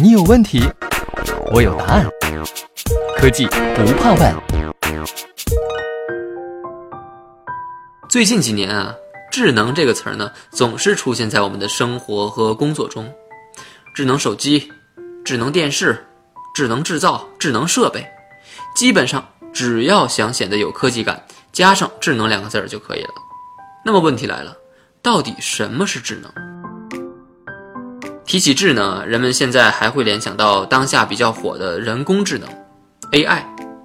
你有问题，我有答案。科技不怕问。最近几年啊，智能这个词儿呢，总是出现在我们的生活和工作中。智能手机、智能电视、智能制造、智能设备，基本上只要想显得有科技感，加上“智能”两个字儿就可以了。那么问题来了，到底什么是智能？提起智能，人们现在还会联想到当下比较火的人工智能 AI，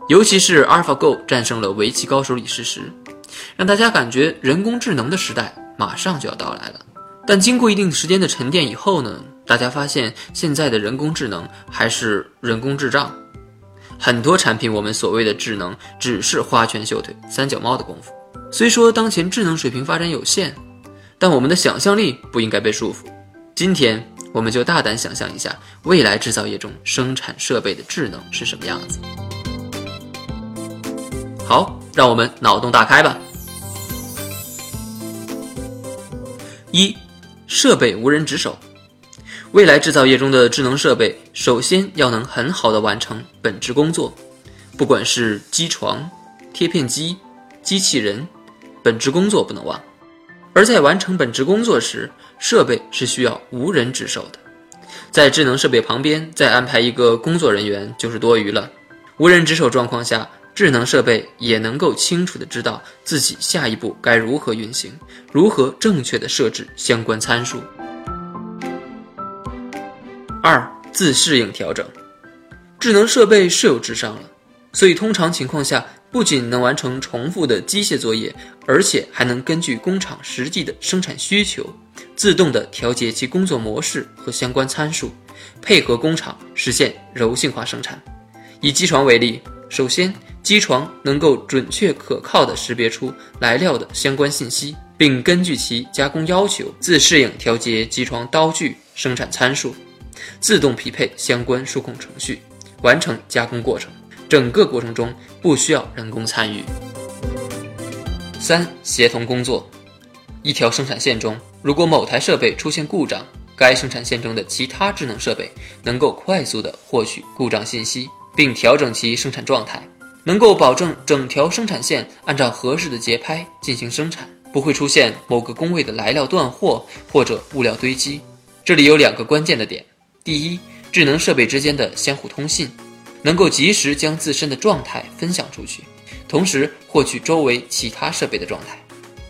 尤其是 AlphaGo 战胜了围棋高手李世石，让大家感觉人工智能的时代马上就要到来了。但经过一定时间的沉淀以后呢，大家发现现在的人工智能还是人工智障，很多产品我们所谓的智能只是花拳绣腿、三脚猫的功夫。虽说当前智能水平发展有限，但我们的想象力不应该被束缚。今天。我们就大胆想象一下，未来制造业中生产设备的智能是什么样子。好，让我们脑洞大开吧。一，设备无人值守。未来制造业中的智能设备，首先要能很好的完成本职工作，不管是机床、贴片机、机器人，本职工作不能忘。而在完成本职工作时，设备是需要无人值守的。在智能设备旁边再安排一个工作人员就是多余了。无人值守状况下，智能设备也能够清楚的知道自己下一步该如何运行，如何正确的设置相关参数。二、自适应调整。智能设备是有智商了，所以通常情况下。不仅能完成重复的机械作业，而且还能根据工厂实际的生产需求，自动的调节其工作模式和相关参数，配合工厂实现柔性化生产。以机床为例，首先，机床能够准确可靠的识别出来料的相关信息，并根据其加工要求自适应调节机床刀具生产参数，自动匹配相关数控程序，完成加工过程。整个过程中不需要人工参与。三、协同工作。一条生产线中，如果某台设备出现故障，该生产线中的其他智能设备能够快速地获取故障信息，并调整其生产状态，能够保证整条生产线按照合适的节拍进行生产，不会出现某个工位的来料断货或者物料堆积。这里有两个关键的点：第一，智能设备之间的相互通信。能够及时将自身的状态分享出去，同时获取周围其他设备的状态。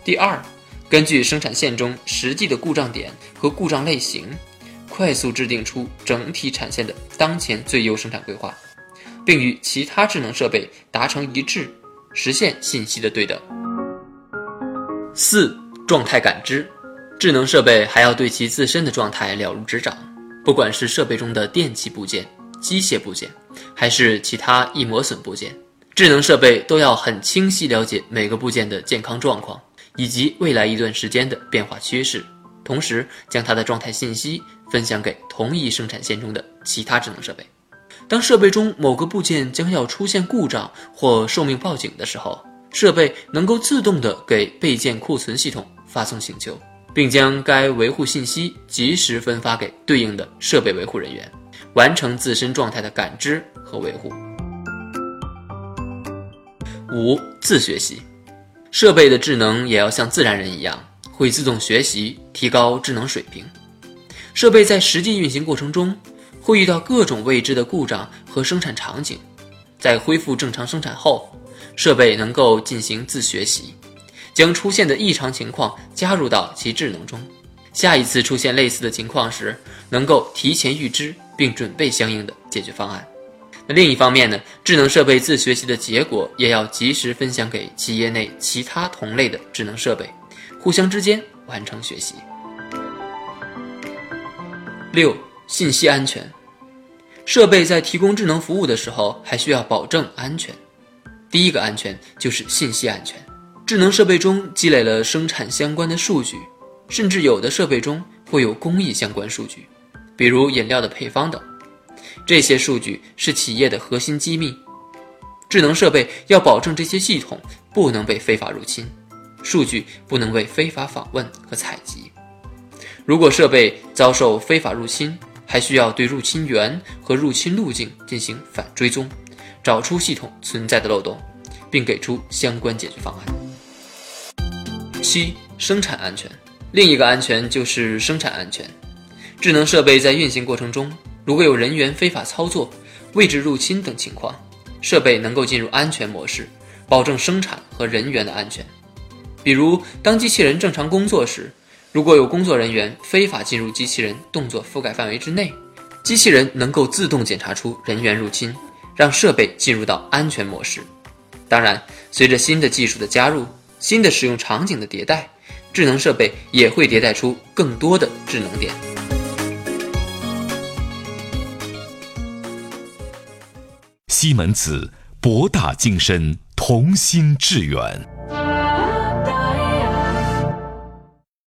第二，根据生产线中实际的故障点和故障类型，快速制定出整体产线的当前最优生产规划，并与其他智能设备达成一致，实现信息的对等。四、状态感知，智能设备还要对其自身的状态了如指掌，不管是设备中的电气部件。机械部件，还是其他易磨损部件，智能设备都要很清晰了解每个部件的健康状况，以及未来一段时间的变化趋势，同时将它的状态信息分享给同一生产线中的其他智能设备。当设备中某个部件将要出现故障或寿命报警的时候，设备能够自动的给备件库存系统发送请求，并将该维护信息及时分发给对应的设备维护人员。完成自身状态的感知和维护。五、自学习，设备的智能也要像自然人一样，会自动学习，提高智能水平。设备在实际运行过程中，会遇到各种未知的故障和生产场景，在恢复正常生产后，设备能够进行自学习，将出现的异常情况加入到其智能中，下一次出现类似的情况时，能够提前预知。并准备相应的解决方案。那另一方面呢，智能设备自学习的结果也要及时分享给企业内其他同类的智能设备，互相之间完成学习。六、信息安全。设备在提供智能服务的时候，还需要保证安全。第一个安全就是信息安全。智能设备中积累了生产相关的数据，甚至有的设备中会有工艺相关数据。比如饮料的配方等，这些数据是企业的核心机密。智能设备要保证这些系统不能被非法入侵，数据不能被非法访问和采集。如果设备遭受非法入侵，还需要对入侵源和入侵路径进行反追踪，找出系统存在的漏洞，并给出相关解决方案。七、生产安全。另一个安全就是生产安全。智能设备在运行过程中，如果有人员非法操作、位置入侵等情况，设备能够进入安全模式，保证生产和人员的安全。比如，当机器人正常工作时，如果有工作人员非法进入机器人动作覆盖范围之内，机器人能够自动检查出人员入侵，让设备进入到安全模式。当然，随着新的技术的加入，新的使用场景的迭代，智能设备也会迭代出更多的智能点。西门子，博大精深，同心致远。